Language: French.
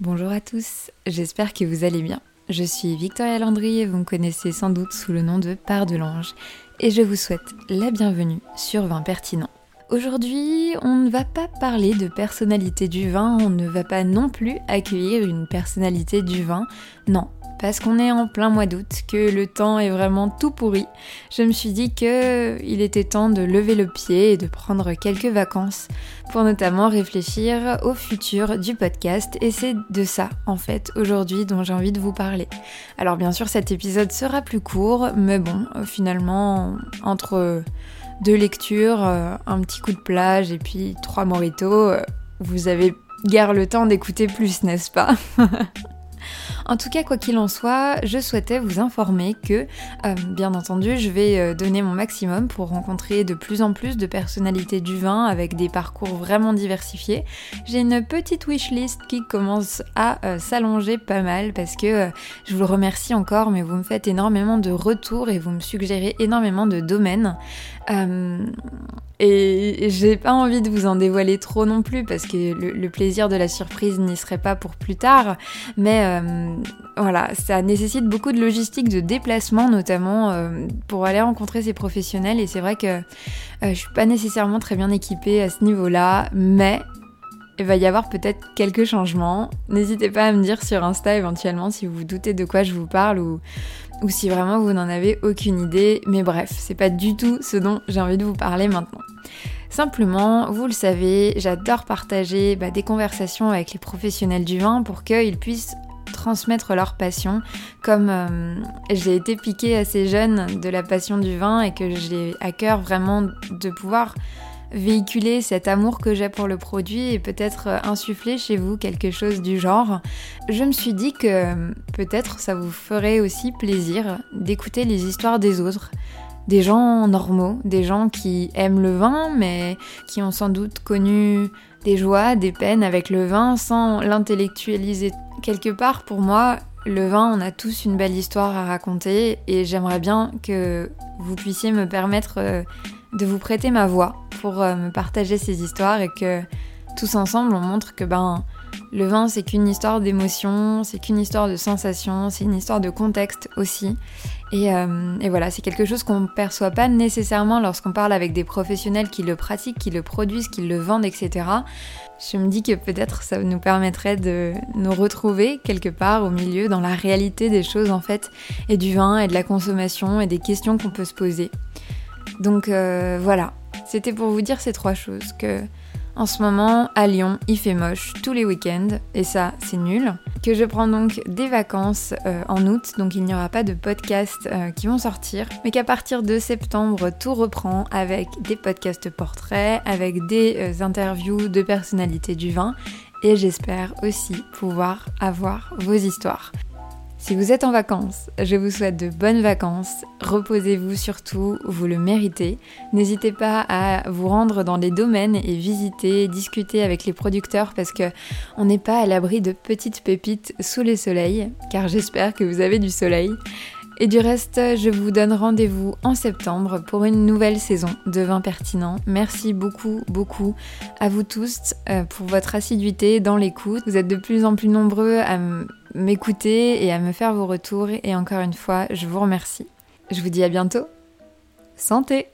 Bonjour à tous, j'espère que vous allez bien. Je suis Victoria Landry et vous me connaissez sans doute sous le nom de Part de l'Ange et je vous souhaite la bienvenue sur Vin Pertinent. Aujourd'hui, on ne va pas parler de personnalité du vin, on ne va pas non plus accueillir une personnalité du vin. Non, parce qu'on est en plein mois d'août, que le temps est vraiment tout pourri, je me suis dit que il était temps de lever le pied et de prendre quelques vacances pour notamment réfléchir au futur du podcast. Et c'est de ça en fait aujourd'hui dont j'ai envie de vous parler. Alors bien sûr cet épisode sera plus court, mais bon finalement entre deux lectures, euh, un petit coup de plage et puis trois moritos, euh, vous avez guère le temps d'écouter plus, n'est-ce pas? En tout cas, quoi qu'il en soit, je souhaitais vous informer que, euh, bien entendu, je vais euh, donner mon maximum pour rencontrer de plus en plus de personnalités du vin avec des parcours vraiment diversifiés. J'ai une petite wishlist qui commence à euh, s'allonger pas mal parce que je vous remercie encore, mais vous me faites énormément de retours et vous me suggérez énormément de domaines. Et j'ai pas envie de vous en dévoiler trop non plus parce que le, plaisir de la surprise n'y serait pas pour plus tard. Mais voilà, ça nécessite beaucoup de logistique, de déplacement notamment euh, pour aller rencontrer ces professionnels. Et c'est vrai que euh, je suis pas nécessairement très bien équipée à ce niveau-là, mais il va y avoir peut-être quelques changements. N'hésitez pas à me dire sur Insta éventuellement si vous vous doutez de quoi je vous parle ou ou si vraiment vous n'en avez aucune idée. Mais bref, c'est pas du tout ce dont j'ai envie de vous parler maintenant. Simplement, vous le savez, j'adore partager bah, des conversations avec les professionnels du vin pour qu'ils puissent transmettre leur passion, comme euh, j'ai été piquée assez jeune de la passion du vin et que j'ai à cœur vraiment de pouvoir véhiculer cet amour que j'ai pour le produit et peut-être euh, insuffler chez vous quelque chose du genre, je me suis dit que peut-être ça vous ferait aussi plaisir d'écouter les histoires des autres, des gens normaux, des gens qui aiment le vin mais qui ont sans doute connu des joies, des peines avec le vin sans l'intellectualiser. Quelque part pour moi, le vin, on a tous une belle histoire à raconter et j'aimerais bien que vous puissiez me permettre euh, de vous prêter ma voix pour euh, me partager ces histoires et que tous ensemble on montre que ben le vin c'est qu'une histoire d'émotion, c'est qu'une histoire de sensation, c'est une histoire de contexte aussi. Et, euh, voilà, c'est quelque chose qu'on ne perçoit pas nécessairement lorsqu'on parle avec des professionnels qui le pratiquent, qui le produisent, qui le vendent, etc. Je me dis que peut-être ça nous permettrait de nous retrouver quelque part au milieu dans la réalité des choses en fait, et du vin et de la consommation et des questions qu'on peut se poser. Donc euh, voilà, c'était pour vous dire ces trois choses que en ce moment, à Lyon, il fait moche tous les week-ends, et ça, c'est nul. Que je prends donc des vacances euh, en août, donc il n'y aura pas de podcasts euh, qui vont sortir, mais qu'à partir de septembre, tout reprend avec des podcasts portraits, avec des interviews de personnalités du vin, et j'espère aussi pouvoir avoir vos histoires. Si vous êtes en vacances, je vous souhaite de bonnes vacances. Reposez-vous surtout, vous le méritez. N'hésitez pas à vous rendre dans les domaines et visiter, discuter avec les producteurs parce que on n'est pas à l'abri de petites pépites sous les soleils, car j'espère que vous avez du soleil. Et du reste, je vous donne rendez-vous en septembre pour une nouvelle saison de Vin Pertinent. Merci beaucoup, beaucoup à vous tous euh, pour votre assiduité dans l'écoute. Vous êtes de plus en plus nombreux à m'écouter et à me faire vos retours. Et encore une fois, je vous remercie. Je vous dis à bientôt. Santé